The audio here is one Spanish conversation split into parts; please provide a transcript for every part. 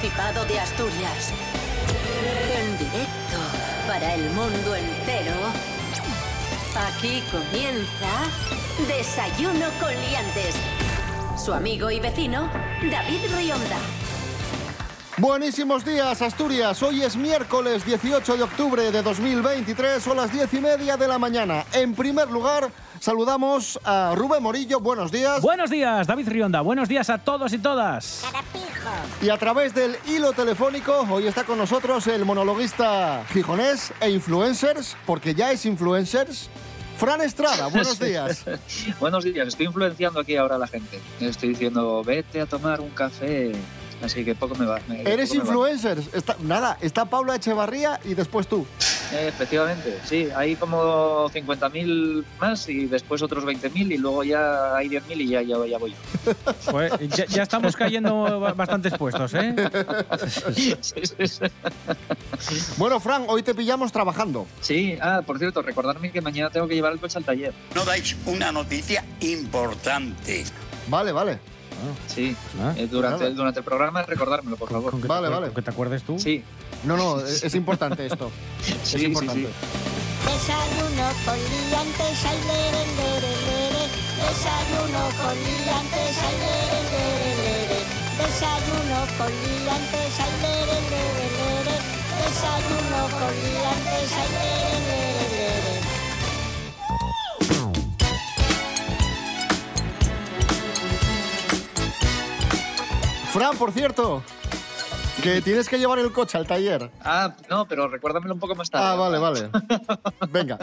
Principado de Asturias. En directo para el mundo entero. Aquí comienza Desayuno con Liantes. Su amigo y vecino, David Rionda. Buenísimos días, Asturias. Hoy es miércoles 18 de octubre de 2023, son las 10 y media de la mañana. En primer lugar, saludamos a Rubén Morillo. Buenos días. Buenos días, David Rionda. Buenos días a todos y todas. Y a través del hilo telefónico, hoy está con nosotros el monologuista gijonés e influencers, porque ya es influencers. Fran Estrada, buenos días. buenos días, estoy influenciando aquí ahora a la gente. Estoy diciendo, vete a tomar un café así que poco me va. Eres influencer. Está, nada, está Paula Echevarría y después tú. Eh, efectivamente, sí, hay como 50.000 más y después otros 20.000 y luego ya hay 10.000 y ya, ya, voy yo. Pues ya, estamos cayendo bastantes puestos, ¿eh? bueno, Fran, hoy te pillamos trabajando. Sí, ah, por cierto, recordarme que mañana tengo que llevar el coche al taller. No dais una noticia importante. Vale, vale. Sí, ah, eh, durante, el, durante el programa recordármelo, por favor. vale, vale. ¿Que te acuerdes tú? Sí. No, no, es, importante esto. sí, es importante. Sí, Desayuno con liantes, ay, lere, lere, lere. Desayuno con liantes, ay, lere, lere, lere. Desayuno con liantes, ay, lere, lere, lere. Desayuno con liantes, lere, lere, Fran, por cierto, que tienes que llevar el coche al taller. Ah, no, pero recuérdamelo un poco más tarde. Ah, vale, vale. Venga.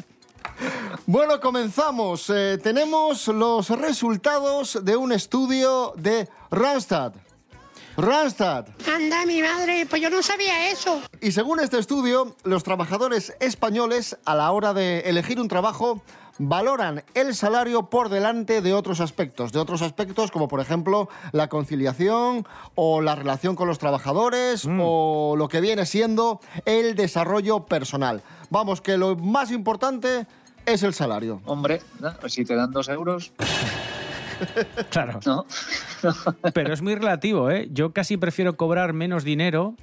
Bueno, comenzamos. Eh, tenemos los resultados de un estudio de Randstad. Randstad. Anda, mi madre, pues yo no sabía eso. Y según este estudio, los trabajadores españoles, a la hora de elegir un trabajo, valoran el salario por delante de otros aspectos, de otros aspectos como por ejemplo la conciliación o la relación con los trabajadores mm. o lo que viene siendo el desarrollo personal. Vamos, que lo más importante es el salario. Hombre, si te dan dos euros... claro. ¿No? Pero es muy relativo, ¿eh? Yo casi prefiero cobrar menos dinero,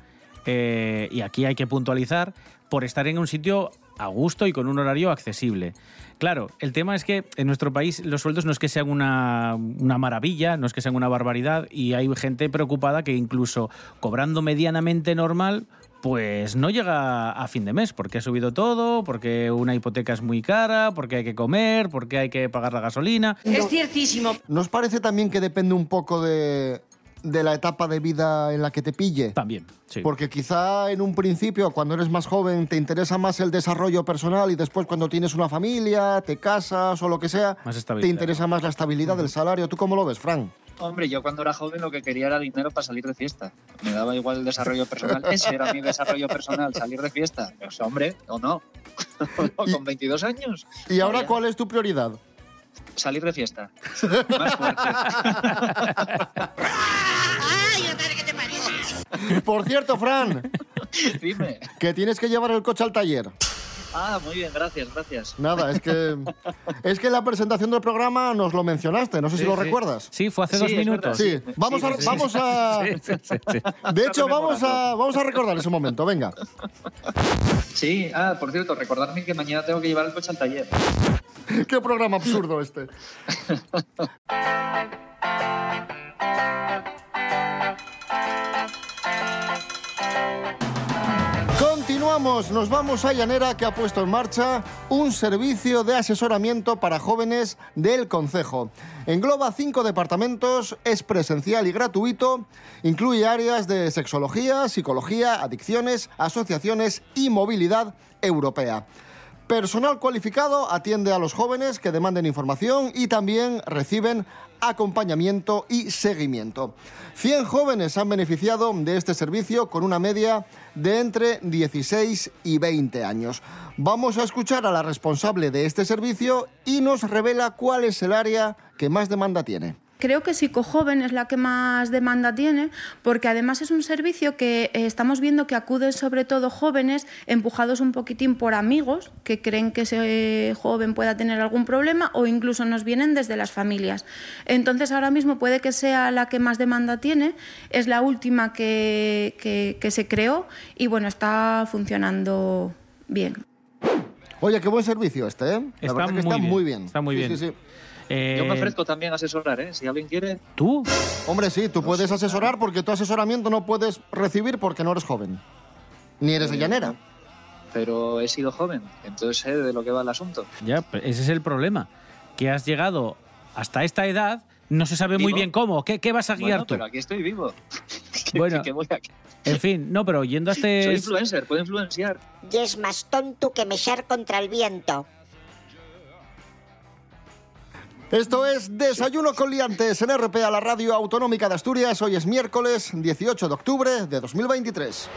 eh, y aquí hay que puntualizar, por estar en un sitio a gusto y con un horario accesible. Claro, el tema es que en nuestro país los sueldos no es que sean una, maravilla, no es que sean una barbaridad y hay gente preocupada que incluso cobrando medianamente normal pues no llega a fin de mes, porque ha subido todo, porque una hipoteca es muy cara, porque hay que comer, porque hay que pagar la gasolina. Es ciertísimo. ¿Nos parece también que depende un poco de, de la etapa de vida en la que te pille. También, sí. Porque quizá en un principio, cuando eres más joven, te interesa más el desarrollo personal y después cuando tienes una familia, te casas o lo que sea, te interesa más la estabilidad del salario. ¿Tú cómo lo ves, Frank? Hombre, yo cuando era joven lo que quería era dinero para salir de fiesta. Me daba igual el desarrollo personal. Ese era mi desarrollo personal, salir de fiesta. Pues hombre, o no. Con 22 años. ¿Y ahora cuál es tu prioridad? Salir de fiesta. Más fuerte. Por cierto, Fran. Dime. Que tienes que llevar el coche al taller. Ah, muy bien, gracias, gracias. Nada, es que es que en la presentación del programa nos lo mencionaste, no sé si lo recuerdas. Sí, fue hace dos minutos. Sí, vamos a vamos a De hecho, vamos a vamos a recordar ese momento, venga. Sí, ah, por cierto, recordarme que mañana tengo que llevar el coche al taller. Qué programa absurdo este. Nos vamos a Llanera que ha puesto en marcha un servicio de asesoramiento para jóvenes del Concejo. Engloba cinco departamentos, es presencial y gratuito, incluye áreas de sexología, psicología, adicciones, asociaciones y movilidad europea. Personal cualificado atiende a los jóvenes que demanden información y también reciben acompañamiento y seguimiento. 100 jóvenes han beneficiado de este servicio con una media de entre 16 y 20 años. Vamos a escuchar a la responsable de este servicio y nos revela cuál es el área que más demanda tiene. Creo que Psicojoven es la que más demanda tiene, porque además es un servicio que eh, estamos viendo que acuden sobre todo jóvenes empujados un poquitín por amigos que creen que ese joven pueda tener algún problema o incluso nos vienen desde las familias. Entonces ahora mismo puede que sea la que más demanda tiene, es la última que, que- que se creó y bueno, está funcionando bien. Oye, qué buen servicio este, ¿eh? La Está verdad que muy está bien, muy bien. está muy Sí, bien. sí, sí. Eh, Yo me ofrezco también a asesorar, ¿eh? Si alguien quiere. ¿Tú? Hombre, sí, tú puedes asesorar porque tu asesoramiento no puedes recibir porque no eres joven. Ni eres de llanera. Pero he sido joven, entonces sé de lo que va el asunto. Ya, pues ese es el problema. Que has llegado hasta esta edad, no se sabe muy Vivo. bien cómo. ¿Qué, qué vas a guiar Bueno, tú? pero aquí estoy vivo. ¿Qué- Bueno. qué voy a- En fin, no, pero yendo a este. Soy influencer, puedo influenciar. Y es más tonto que mechar contra el viento. Esto es Desayuno con Liantes en RPA, la radio autonómica de Asturias. Hoy es miércoles 18 de octubre de 2023.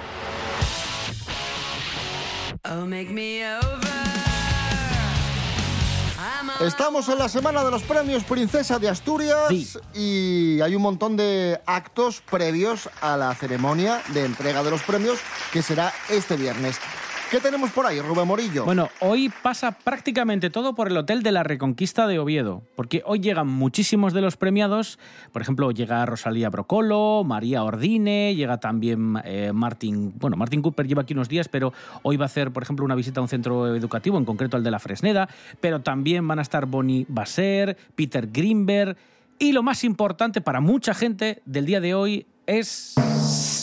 Estamos en la semana de los premios Princesa de Asturias Sí. y hay un montón de actos previos a la ceremonia de entrega de los premios que será este viernes. ¿Qué tenemos por ahí, Rubén Morillo? Bueno, hoy pasa prácticamente todo por el Hotel de la Reconquista de Oviedo, porque hoy llegan muchísimos de los premiados. Por ejemplo, llega Rosalía Brocolo, María Ordine, llega también eh, Martin. Bueno, Martin Cooper lleva aquí unos días, pero hoy va a hacer, por ejemplo, una visita a un centro educativo, en concreto al de la Fresneda. Pero también van a estar Bonnie Basser, Peter Greenberg. Y lo más importante para mucha gente del día de hoy es.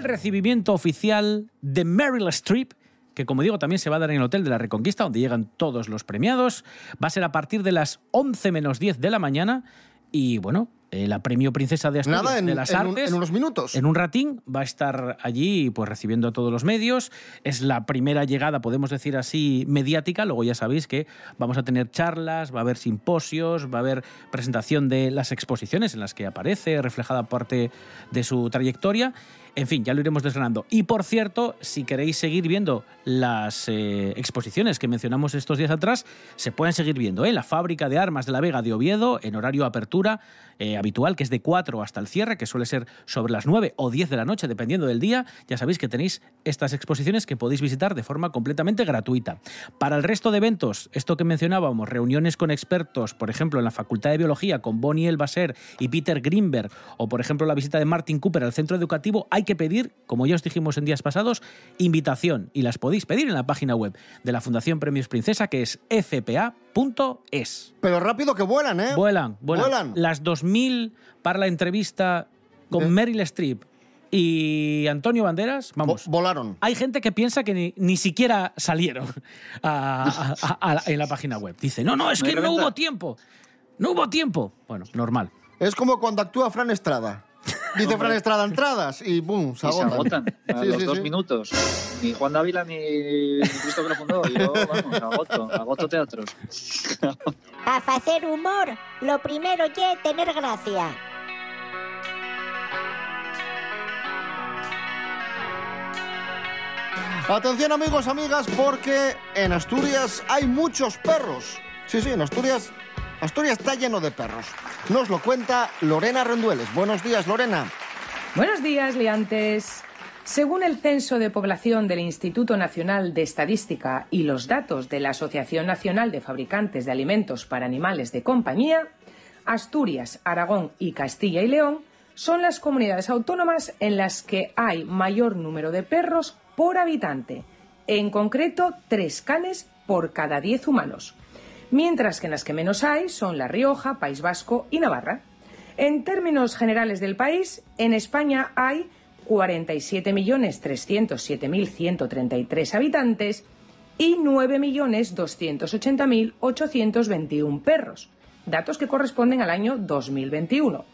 El recibimiento oficial de Meryl Streep, que como digo también se va a dar en el Hotel de la Reconquista, donde llegan todos los premiados. Va a ser a partir de las 11 menos 10 de la mañana. Y bueno, eh, la premio Princesa de Asturias Nada, en, de las en un- Artes. en unos minutos. En un ratín va a estar allí pues recibiendo a todos los medios. Es la primera llegada, podemos decir así, mediática. Luego ya sabéis que vamos a tener charlas, va a haber simposios, va a haber presentación de las exposiciones en las que aparece, reflejada parte de su trayectoria. En fin, ya lo iremos desgranando. Y por cierto, si queréis seguir viendo las eh, exposiciones que mencionamos estos días atrás, se pueden seguir viendo en la fábrica de armas de la Vega de Oviedo, en horario apertura eh, habitual, que es de 4 hasta el cierre, que suele ser sobre las 9 o 10 de la noche, dependiendo del día. Ya sabéis que tenéis estas exposiciones que podéis visitar de forma completamente gratuita. Para el resto de eventos, esto que mencionábamos, reuniones con expertos, por ejemplo, en la Facultad de Biología con Bonnie Elbaser y Peter Greenberg, o por ejemplo la visita de Martin Cooper al centro educativo, hay que pedir, como ya os dijimos en días pasados, invitación y las podéis pedir en la página web de la Fundación Premios Princesa, que es fpa.es. Pero rápido que vuelan, ¿eh? Vuelan, vuelan. Vuelan. Las 2.000 para la entrevista con ¿Eh? Meryl Streep y Antonio Banderas, vamos. Vo- volaron. Hay gente que piensa que ni, ni siquiera salieron a- a- a- a- en la página web. Dice, no, no, es que no hubo tiempo. No hubo tiempo. Bueno, normal. Es como cuando actúa Fran Estrada. Dice Fran Estrada entradas y ¡pum! Se Y se agotan. agotan a Sí, los sí, dos sí. minutos. Ni Juan Dávila ni Cristo que lo fundó. Yo, vamos, agoto, agoto teatros. Para hacer humor, lo primero es tener gracia. Atención amigos, amigas, porque en Asturias hay muchos perros. Sí, sí, en Asturias, Asturias está lleno de perros. Nos lo cuenta Lorena Rendueles. Buenos días, Lorena. Buenos días, liantes. Según el Censo de Población del Instituto Nacional de Estadística y los datos de la Asociación Nacional de Fabricantes de Alimentos para Animales de Compañía, Asturias, Aragón y Castilla y León son las comunidades autónomas en las que hay mayor número de perros por habitante, en concreto tres canes por cada diez humanos, mientras que en las que menos hay son La Rioja, País Vasco y Navarra. En términos generales del país, en España hay 47.307.133 habitantes y 9.280.821 perros, datos que corresponden al año 2021.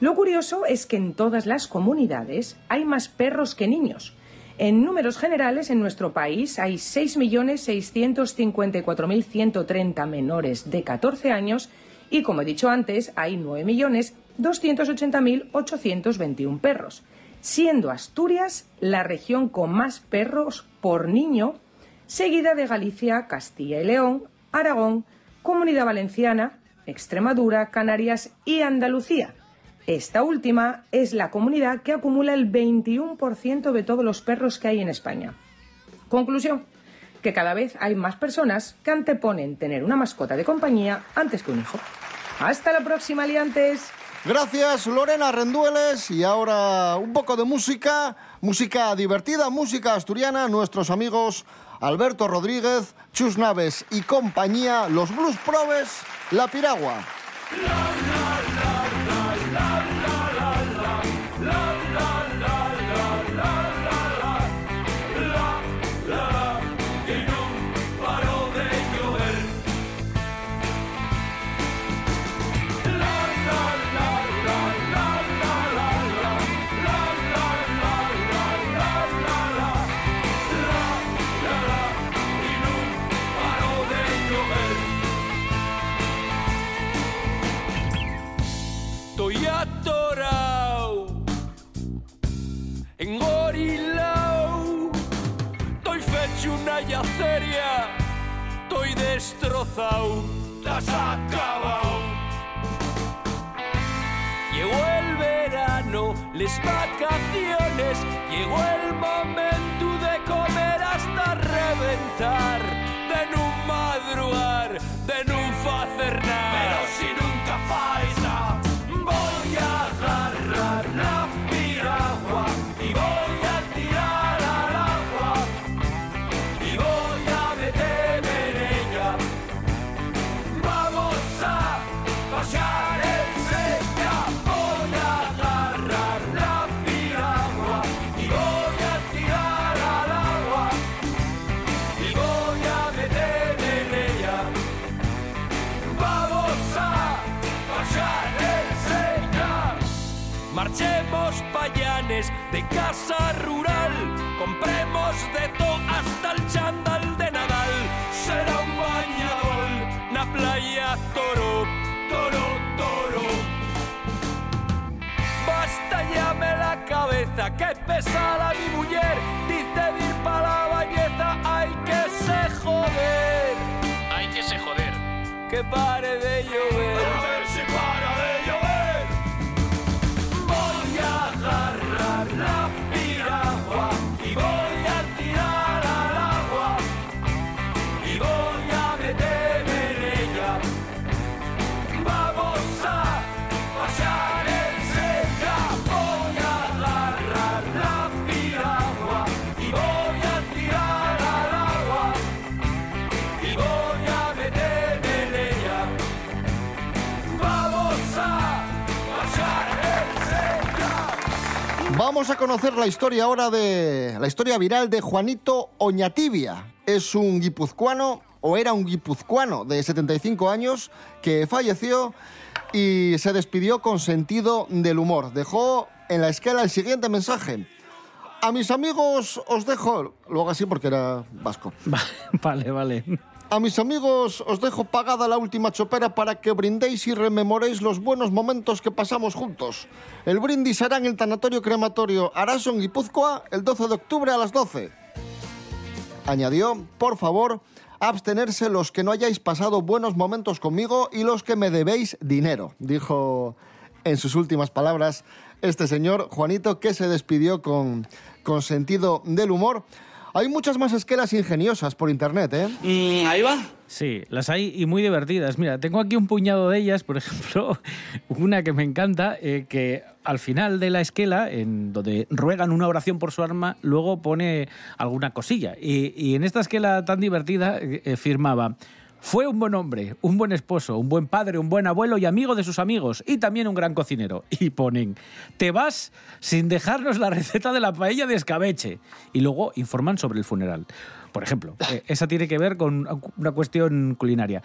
Lo curioso es que en todas las comunidades hay más perros que niños. En números generales, en nuestro país hay 6.654.130 menores de 14 años y, como he dicho antes, hay 9.280.821 perros, siendo Asturias la región con más perros por niño, seguida de Galicia, Castilla y León, Aragón, Comunidad Valenciana, Extremadura, Canarias y Andalucía. Esta última es la comunidad que acumula el 21% de todos los perros que hay en España. Conclusión, que cada vez hay más personas que anteponen tener una mascota de compañía antes que un hijo. Hasta la próxima, liantes. Gracias, Lorena Rendueles. Y ahora un poco de música, música divertida, música asturiana. Nuestros amigos Alberto Rodríguez, Chus Naves y compañía, los Blues Probes, La Piragua. Yaceria, estoy destrozado, te has acabado. Llegó el verano, las vacaciones, llegó el momento de comer hasta reventar, de no madrugar, de no hacer nada. Pero si nunca fais que pesada mi mujer, dice ir pa' la bañeta, hay que se joder. Hay que se joder. Que pare de llover. Vamos a conocer la historia ahora de la historia viral de Juanito Oñatibia. Es un guipuzcoano o era un guipuzcoano de 75 años que falleció y se despidió con sentido del humor. Dejó en la escala el siguiente mensaje. A mis amigos os dejo, lo hago así porque era vasco. vale, vale. A mis amigos os dejo pagada la última chopera para que brindéis y rememoréis los buenos momentos que pasamos juntos. El brindis será en el tanatorio crematorio Araso en Guipúzcoa el 12 de octubre a las 12. Añadió, por favor, abstenerse los que no hayáis pasado buenos momentos conmigo y los que me debéis dinero, dijo en sus últimas palabras este señor Juanito que se despidió con, con sentido del humor. Hay muchas más esquelas ingeniosas por internet, ¿eh? ahí va. Sí, las hay y muy divertidas. Mira, tengo aquí un puñado de ellas, por ejemplo, una que me encanta, eh, que al final de la esquela, en donde ruegan una oración por su arma, luego pone alguna cosilla. Y, y en esta esquela tan divertida eh, eh, firmaba... Fue un buen hombre, un buen esposo, un buen padre, un buen abuelo y amigo de sus amigos, y también un gran cocinero. Y ponen, te vas sin dejarnos la receta de la paella de escabeche. Y luego informan sobre el funeral. Por ejemplo, eh, esa tiene que ver con una cuestión culinaria.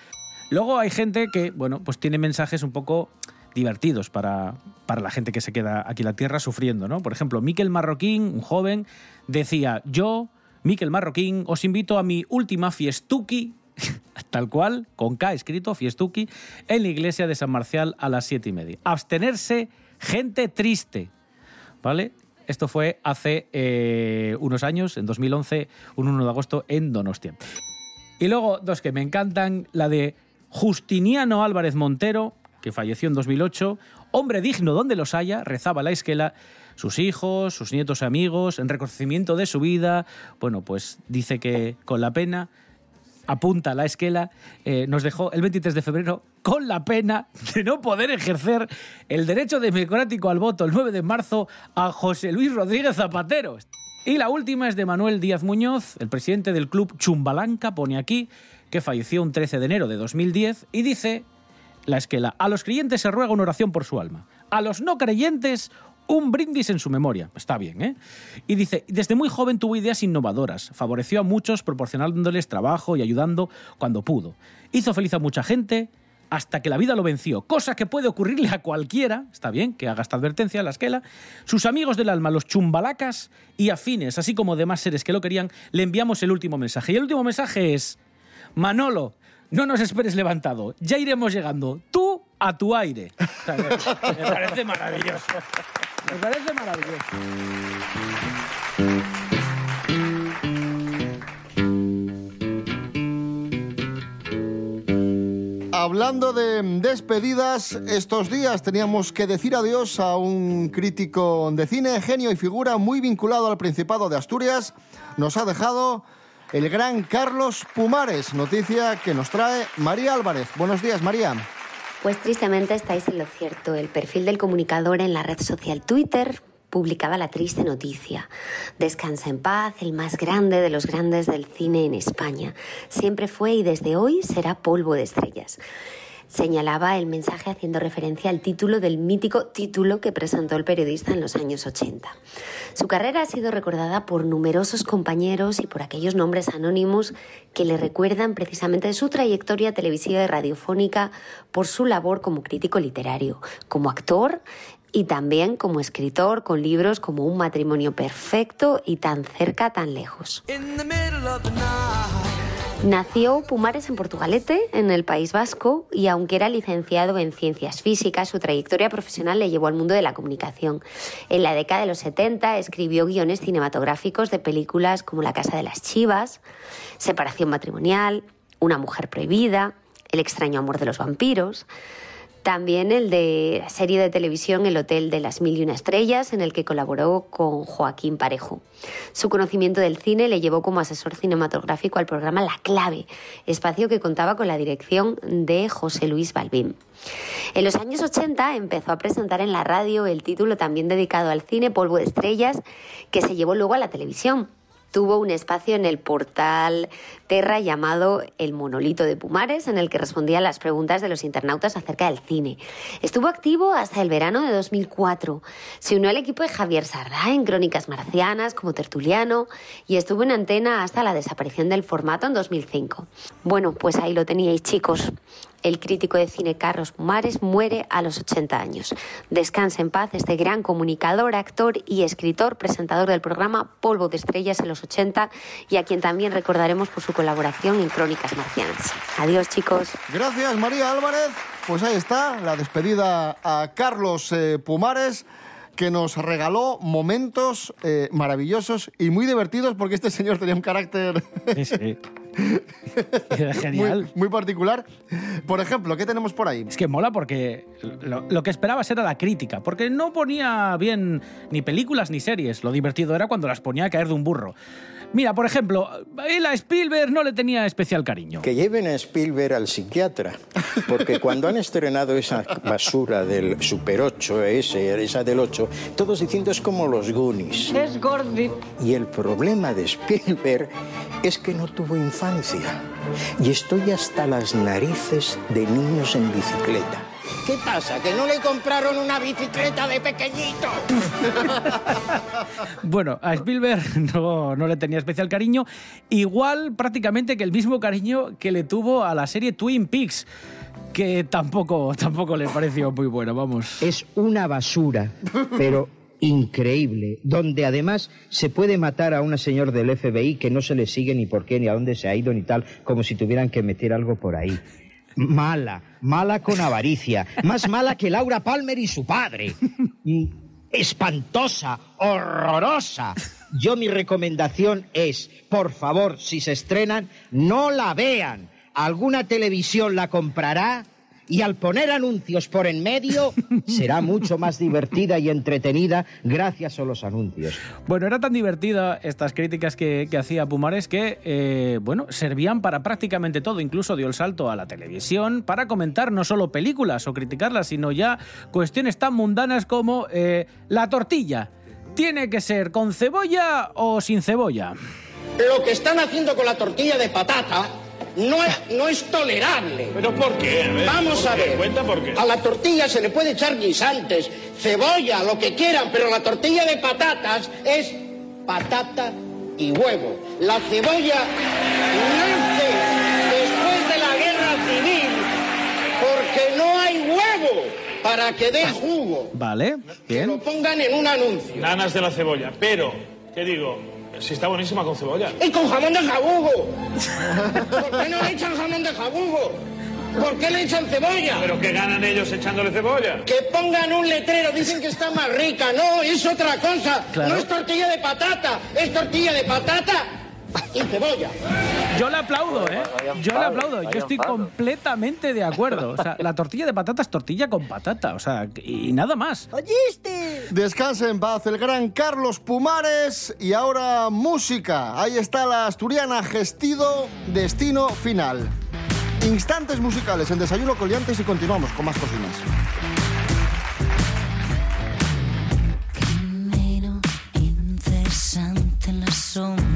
Luego hay gente que, bueno, pues tiene mensajes un poco divertidos para, para la gente que se queda aquí en la tierra sufriendo, ¿no? Por ejemplo, Miquel Marroquín, un joven, decía, yo, Miquel Marroquín, os invito a mi última fiestuki tal cual, con K escrito, Fiestuki, en la iglesia de San Marcial a las siete y media. Abstenerse, gente triste. ¿Vale? Esto fue hace eh, unos años, en 2011, un 1 de agosto, en Donostia. Y luego dos que me encantan, la de Justiniano Álvarez Montero, que falleció en 2008, hombre digno donde los haya, rezaba la esquela, sus hijos, sus nietos y amigos, en reconocimiento de su vida, bueno, pues dice que con la pena apunta la esquela, eh, nos dejó el 23 de febrero con la pena de no poder ejercer el derecho democrático al voto el 9 de marzo a José Luis Rodríguez Zapatero. Y la última es de Manuel Díaz Muñoz, el presidente del club Chumbalanca, pone aquí, que falleció un 13 de enero de 2010, y dice la esquela, a los creyentes se ruega una oración por su alma, a los no creyentes un brindis en su memoria. Está bien, ¿eh? Y dice, desde muy joven tuvo ideas innovadoras, favoreció a muchos proporcionándoles trabajo y ayudando cuando pudo. Hizo feliz a mucha gente hasta que la vida lo venció, cosa que puede ocurrirle a cualquiera, está bien, que haga esta advertencia a la esquela, sus amigos del alma, los chumbalacas y afines, así como demás seres que lo querían, le enviamos el último mensaje. Y el último mensaje es, Manolo, no nos esperes levantado, ya iremos llegando, tú a tu aire. Me parece maravilloso. Me parece maravilloso. Hablando de despedidas, estos días teníamos que decir adiós a un crítico de cine, genio y figura muy vinculado al Principado de Asturias. Nos ha dejado el gran Carlos Pumares, noticia que nos trae María Álvarez. Buenos días, María. Pues tristemente estáis en lo cierto. El perfil del comunicador en la red social Twitter publicaba la triste noticia. Descansa en paz, el más grande de los grandes del cine en España. Siempre fue y desde hoy será polvo de estrellas. Señalaba el mensaje haciendo referencia al título del mítico título que presentó el periodista en los años 80. Su carrera ha sido recordada por numerosos compañeros y por aquellos nombres anónimos que le recuerdan precisamente su trayectoria televisiva y radiofónica por su labor como crítico literario, como actor y también como escritor con libros como Un matrimonio perfecto y Tan cerca, tan lejos. Nació Pumares en Portugalete, en el País Vasco, y aunque era licenciado en ciencias físicas, su trayectoria profesional le llevó al mundo de la comunicación. En la década de los 70 escribió guiones cinematográficos de películas como La Casa de las Chivas, Separación matrimonial, Una mujer prohibida, El extraño amor de los vampiros. También el de la serie de televisión El Hotel de las Mil y Una Estrellas, en el que colaboró con Joaquín Parejo. Su conocimiento del cine le llevó como asesor cinematográfico al programa La Clave, espacio que contaba con la dirección de José Luis Balbín. En los años 80 empezó a presentar en la radio el título también dedicado al cine Polvo de Estrellas, que se llevó luego a la televisión tuvo un espacio en el portal Llamado El Monolito de Pumares, en el que respondía a las preguntas de los internautas acerca del cine. Estuvo activo hasta el verano de 2004. Se unió al equipo de Javier Sardá en Crónicas Marcianas como tertuliano y estuvo en antena hasta la desaparición del formato en 2005. Bueno, pues ahí lo teníais chicos. El crítico de cine Carlos Pumares muere a los 80 años. Descansa en paz este gran comunicador, actor y escritor, presentador del programa Polvo de Estrellas en los 80 y a quien también recordaremos por su colaboración en Crónicas Marcianas. Adiós chicos. Gracias María Álvarez. Pues ahí está la despedida a Carlos eh, Pumares que nos regaló momentos eh, maravillosos y muy divertidos porque este señor tenía un carácter Sí, sí. Era genial. muy, muy particular. Por ejemplo, ¿qué tenemos por ahí? Es que mola porque lo, lo que esperabas era la crítica, porque no ponía bien ni películas ni series. Lo divertido era cuando las ponía a caer de un burro. Mira, por ejemplo, él a Spielberg no le tenía especial cariño. Que lleven a Spielberg al psiquiatra, porque cuando han estrenado esa basura del Super 8, ese, esa del 8, todos diciendo es como los Goonies. Es gordi. Y el problema de Spielberg es que no tuvo infancia. Y estoy hasta las narices de niños en bicicleta. ¿Qué pasa? ¿Que no le compraron una bicicleta de pequeñito? Bueno, a Spielberg no, no le tenía especial cariño, igual prácticamente que el mismo cariño que le tuvo a la serie Twin Peaks, que tampoco, tampoco le pareció muy buena, vamos. Es una basura, pero increíble, donde además se puede matar a una señor del FBI que no se le sigue ni por qué, ni a dónde se ha ido, ni tal, como si tuvieran que meter algo por ahí. Mala, mala con avaricia, más mala que Laura Palmer y su padre. Espantosa, horrorosa. Yo mi recomendación es, por favor, si se estrenan, no la vean. Alguna televisión la comprará y al poner anuncios por en medio será mucho más divertida y entretenida gracias a los anuncios. Bueno, era tan divertida estas críticas que, que hacía Pumares que, eh, bueno, servían para prácticamente todo. Incluso dio el salto a la televisión para comentar no solo películas o criticarlas, sino ya cuestiones tan mundanas como eh, la tortilla. ¿Tiene que ser con cebolla o sin cebolla? Lo que están haciendo con la tortilla de patata no es, no es tolerable. ¿Pero por qué? A ver, Vamos ¿por a qué? ver. Cuenta por qué. A la tortilla se le puede echar guisantes, cebolla, lo que quieran, pero la tortilla de patatas es patata y huevo. La cebolla nace después de la guerra civil porque no hay huevo para que dé jugo. Vale, bien. Lo pongan en un anuncio. Nanas de la cebolla. Pero, ¿qué digo? Si está buenísima con cebolla. Y con jamón de jabugo. ¿Por qué no le echan jamón de jabugo? ¿Por qué le echan cebolla? ¿Pero qué ganan ellos echándole cebolla? Que pongan un letrero, dicen que está más rica. No, es otra cosa. Claro. No es tortilla de patata, es tortilla de patata y cebolla. Yo le aplaudo, ¿eh? Yo le aplaudo. Yo estoy completamente de acuerdo. O sea, la tortilla de patata es tortilla con patata. O sea, y nada más. Descanse en paz el gran Carlos Pumares y ahora música. Ahí está la asturiana Gestido, destino final. Instantes musicales en Desayuno Coliantes y continuamos con más cocinas. Camino incesante en las sombras,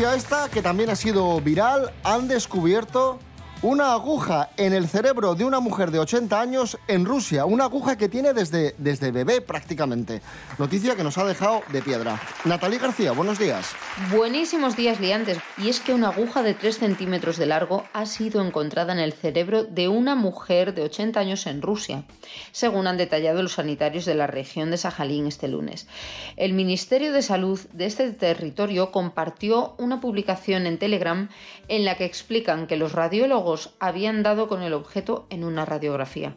noticia esta que también ha sido viral. Han descubierto una aguja en el cerebro de una mujer de 80 años en Rusia. Una aguja que tiene desde, desde bebé prácticamente. Noticia que nos ha dejado de piedra. Natalí García, buenos días. Buenísimos días liantes. Y es que una aguja de 3 centímetros de largo ha sido encontrada en el cerebro de una mujer de 80 años en Rusia, según han detallado los sanitarios de la región de Sajalín este lunes. El Ministerio de Salud de este territorio compartió una publicación en Telegram en la que explican que los radiólogos habían dado con el objeto en una radiografía.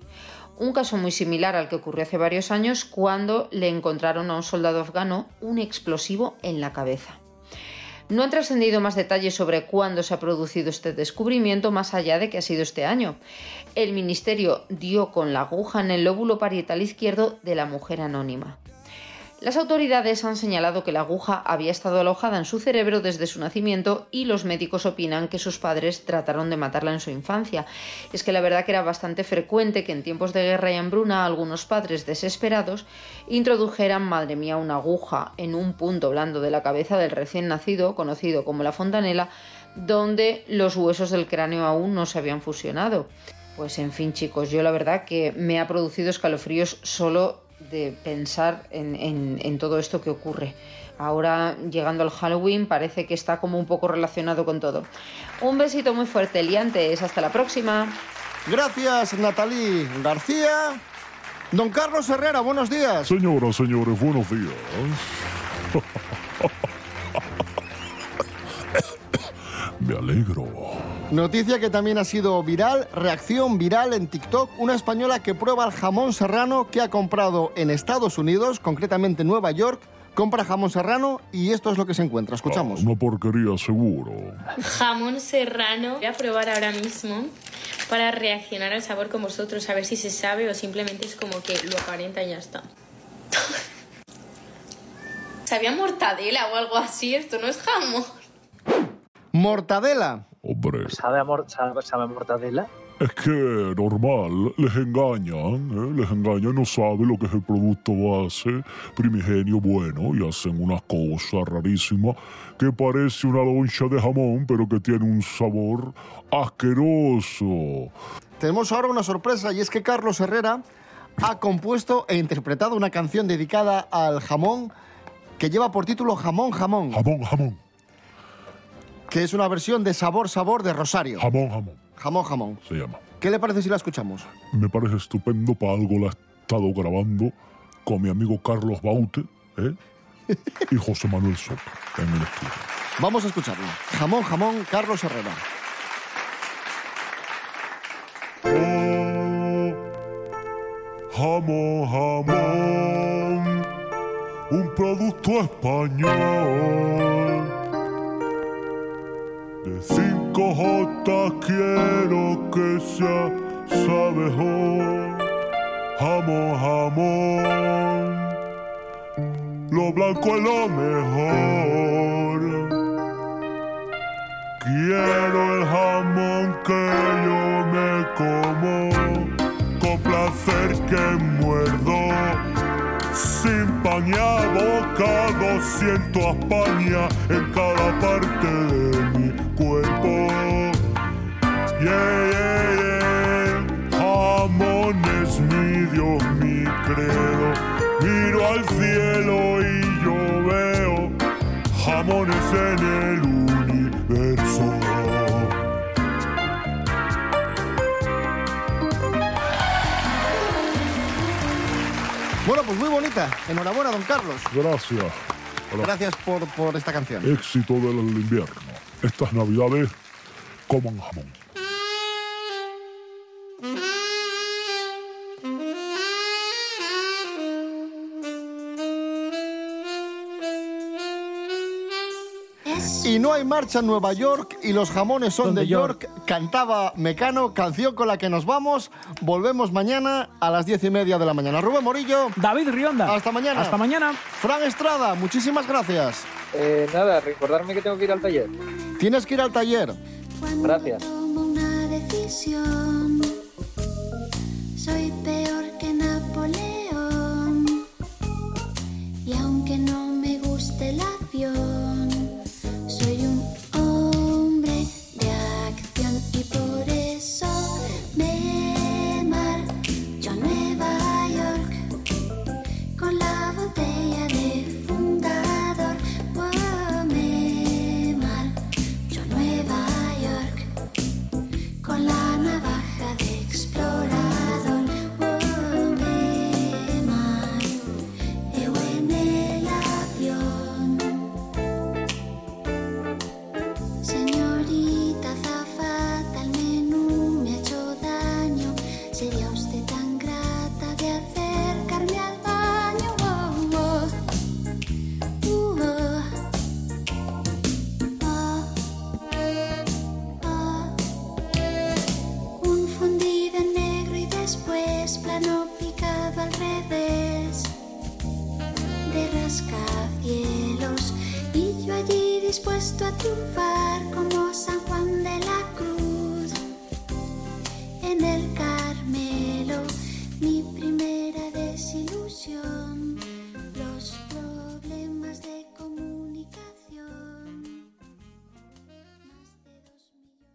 Un caso muy similar al que ocurrió hace varios años cuando le encontraron a un soldado afgano un explosivo en la cabeza. No han trascendido más detalles sobre cuándo se ha producido este descubrimiento más allá de que ha sido este año. El ministerio dio con la aguja en el lóbulo parietal izquierdo de la mujer anónima. Las autoridades han señalado que la aguja había estado alojada en su cerebro desde su nacimiento y los médicos opinan que sus padres trataron de matarla en su infancia. Es que la verdad que era bastante frecuente que en tiempos de guerra y hambruna algunos padres desesperados introdujeran, madre mía, una aguja en un punto blando de la cabeza del recién nacido, conocido como la fontanela, donde los huesos del cráneo aún no se habían fusionado. Pues en fin, chicos, yo la verdad que me ha producido escalofríos solo de pensar en, en- en todo esto que ocurre. Ahora, llegando al Halloween, parece que está como un poco relacionado con todo. Un besito muy fuerte, liantes. Hasta la próxima. Gracias, Natalí García. Don Carlos Herrera, buenos días. Señoras, señores, buenos días. Me alegro. Noticia que también ha sido viral, reacción viral en TikTok, una española que prueba el jamón serrano que ha comprado en Estados Unidos, concretamente en Nueva York, compra jamón serrano y esto es lo que se encuentra. Escuchamos. Una porquería, seguro. Jamón serrano. Voy a probar ahora mismo para reaccionar al sabor con vosotros, a ver si se sabe o simplemente es como que lo aparenta y ya está. ¿Sabía mortadela o algo así? Esto no es jamón. Mortadela. Hombre, ¿Sabe a, sabe- sabe a mortadela? es que normal, les engañan, ¿eh? les engañan, no saben lo que es el producto base primigenio bueno y hacen una cosa rarísima que parece una loncha de jamón, pero que tiene un sabor asqueroso. Tenemos ahora una sorpresa y es que Carlos Herrera ha compuesto e interpretado una canción dedicada al jamón que lleva por título Jamón, jamón. Jamón, jamón. Que es una versión de Sabor, sabor de Rosario. Jamón, jamón, Jamón, jamón. se llama. ¿Qué le parece si la escuchamos? Me parece estupendo, para algo la he estado grabando con mi amigo Carlos Baute ¿eh? y José Manuel Soto en el estudio. Vamos a escucharla. Jamón, jamón, Carlos Herrera. Jamón, jamón, un producto español. De 5J quiero que sea sabejón. Jamón, jamón, lo blanco es lo mejor. Quiero el jamón que yo me como con placer que muerdo. Sin pan y a España en cada parte de cuerpo. Yeah, yeah, yeah. Jamón es mi Dios, mi credo. Miro al cielo y yo veo jamones en el universo. Bueno, pues muy bonita. Enhorabuena, don Carlos. Gracias. Hola. Gracias por, por esta canción. Éxito del invierno. Estas navidades coman jamón. Y no hay marcha en Nueva York y los jamones son de York. Cantaba Mecano, canción con la que nos vamos. Volvemos mañana a las diez y media de la mañana. Rubén Morillo. David Rionda. Hasta mañana. Hasta mañana. Fran Estrada, muchísimas gracias. Eh, nada, recordarme que tengo que ir al taller. Tienes que ir al taller. Gracias.